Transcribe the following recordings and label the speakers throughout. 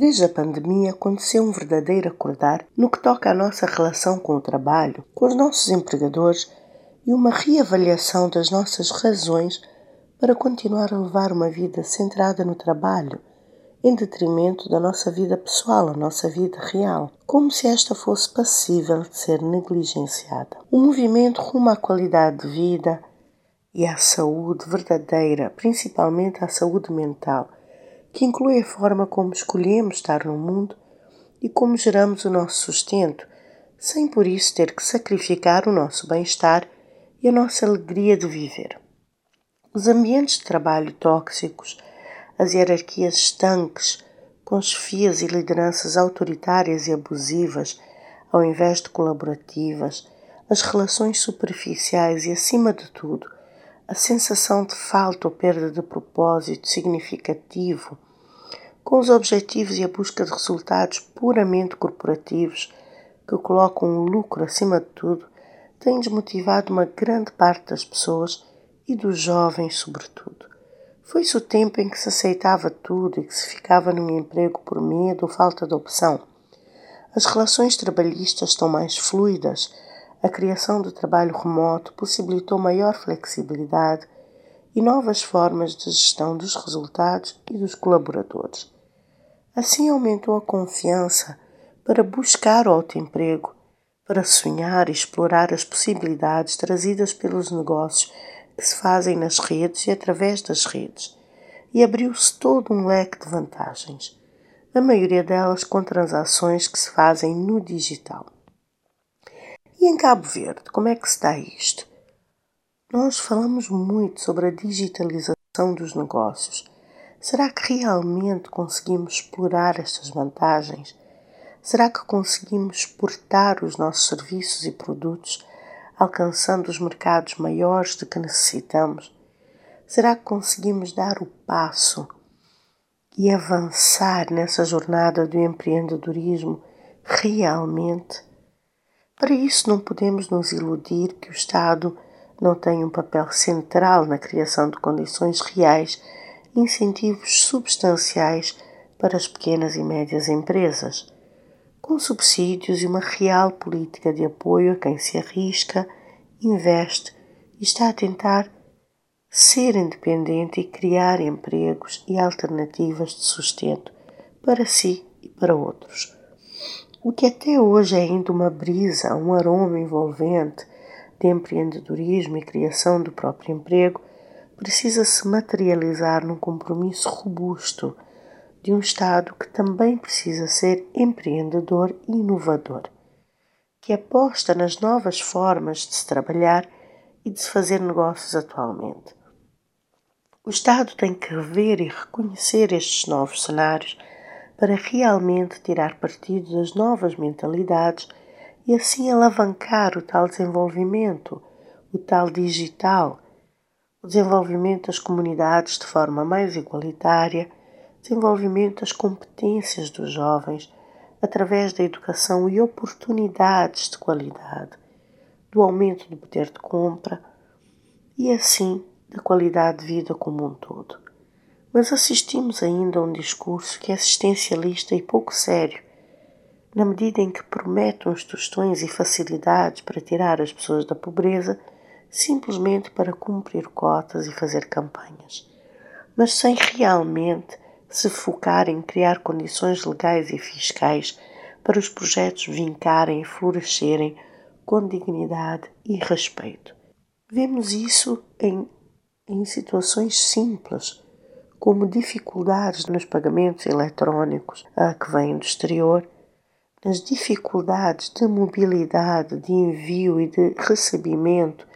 Speaker 1: Desde a pandemia aconteceu um verdadeiro acordar no que toca à nossa relação com o trabalho, com os nossos empregadores e uma reavaliação das nossas razões para continuar a levar uma vida centrada no trabalho, em detrimento da nossa vida pessoal, a nossa vida real, como se esta fosse passível de ser negligenciada. O movimento rumo à qualidade de vida e à saúde verdadeira, principalmente à saúde mental, que inclui a forma como escolhemos estar no mundo e como geramos o nosso sustento, sem por isso ter que sacrificar o nosso bem-estar e a nossa alegria de viver. Os ambientes de trabalho tóxicos, as hierarquias estanques, com chefias e lideranças autoritárias e abusivas, ao invés de colaborativas, as relações superficiais e, acima de tudo, a sensação de falta ou perda de propósito significativo, com os objetivos e a busca de resultados puramente corporativos que colocam o lucro acima de tudo, tem desmotivado uma grande parte das pessoas e dos jovens, sobretudo. Foi-se o tempo em que se aceitava tudo e que se ficava num emprego por medo ou falta de opção. As relações trabalhistas estão mais fluidas a criação do trabalho remoto possibilitou maior flexibilidade e novas formas de gestão dos resultados e dos colaboradores. Assim aumentou a confiança para buscar o autoemprego, para sonhar e explorar as possibilidades trazidas pelos negócios que se fazem nas redes e através das redes, e abriu-se todo um leque de vantagens, a maioria delas com transações que se fazem no digital. E em Cabo Verde, como é que se dá isto? Nós falamos muito sobre a digitalização dos negócios. Será que realmente conseguimos explorar estas vantagens? Será que conseguimos exportar os nossos serviços e produtos, alcançando os mercados maiores de que necessitamos? Será que conseguimos dar o passo e avançar nessa jornada do empreendedorismo realmente? Para isso, não podemos nos iludir que o Estado não tem um papel central na criação de condições reais e incentivos substanciais para as pequenas e médias empresas, com subsídios e uma real política de apoio a quem se arrisca, investe e está a tentar ser independente e criar empregos e alternativas de sustento para si e para outros. O que até hoje é ainda uma brisa, um aroma envolvente de empreendedorismo e criação do próprio emprego, precisa se materializar num compromisso robusto de um Estado que também precisa ser empreendedor e inovador, que aposta nas novas formas de se trabalhar e de se fazer negócios atualmente. O Estado tem que rever e reconhecer estes novos cenários para realmente tirar partido das novas mentalidades e assim alavancar o tal desenvolvimento, o tal digital, o desenvolvimento das comunidades de forma mais igualitária, desenvolvimento das competências dos jovens através da educação e oportunidades de qualidade, do aumento do poder de compra e assim da qualidade de vida como um todo mas assistimos ainda a um discurso que é assistencialista e pouco sério, na medida em que promete uns tostões e facilidades para tirar as pessoas da pobreza simplesmente para cumprir cotas e fazer campanhas, mas sem realmente se focar em criar condições legais e fiscais para os projetos vincarem e florescerem com dignidade e respeito. Vemos isso em, em situações simples como dificuldades nos pagamentos eletrónicos que vêm do exterior, nas dificuldades de mobilidade, de envio e de recebimento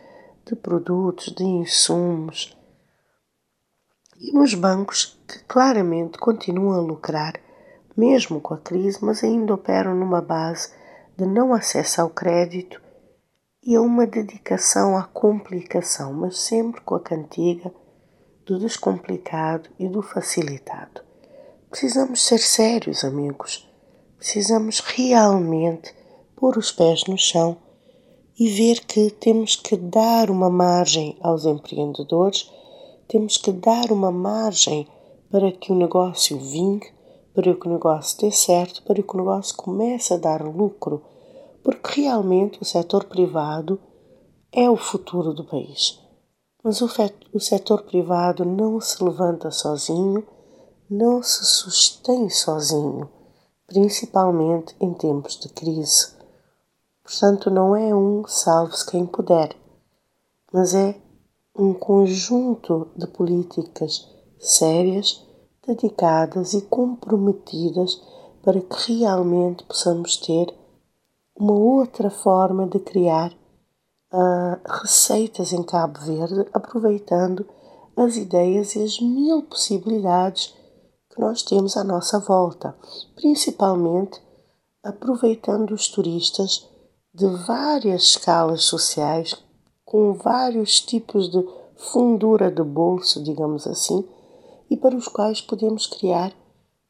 Speaker 1: de produtos, de insumos, e nos bancos que claramente continuam a lucrar, mesmo com a crise, mas ainda operam numa base de não acesso ao crédito e a uma dedicação à complicação, mas sempre com a cantiga do descomplicado e do facilitado. Precisamos ser sérios, amigos. Precisamos realmente pôr os pés no chão e ver que temos que dar uma margem aos empreendedores, temos que dar uma margem para que o negócio vingue, para que o negócio dê certo, para que o negócio comece a dar lucro, porque realmente o setor privado é o futuro do país. Mas o, o setor privado não se levanta sozinho, não se sustém sozinho, principalmente em tempos de crise. Portanto, não é um salve-se quem puder, mas é um conjunto de políticas sérias, dedicadas e comprometidas para que realmente possamos ter uma outra forma de criar uh, receitas em Cabo Verde, aproveitando as ideias e as mil possibilidades que nós temos à nossa volta, principalmente aproveitando os turistas de várias escalas sociais, com vários tipos de fundura de bolso, digamos assim, e para os quais podemos criar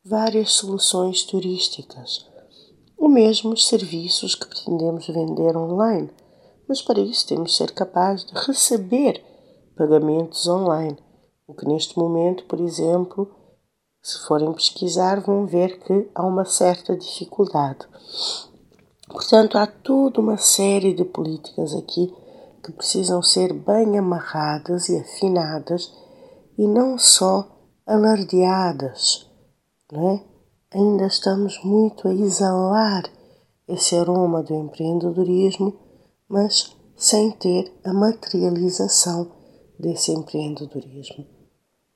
Speaker 1: várias soluções turísticas. O mesmo os serviços que pretendemos vender online, mas para isso temos de ser capazes de receber pagamentos online, o que neste momento, por exemplo, se forem pesquisar, vão ver que há uma certa dificuldade. Portanto, há toda uma série de políticas aqui que precisam ser bem amarradas e afinadas e não só alardeadas. Não é? Ainda estamos muito a exalar esse aroma do empreendedorismo, mas sem ter a materialização desse empreendedorismo.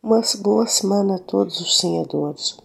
Speaker 1: Uma boa semana a todos os sonhadores.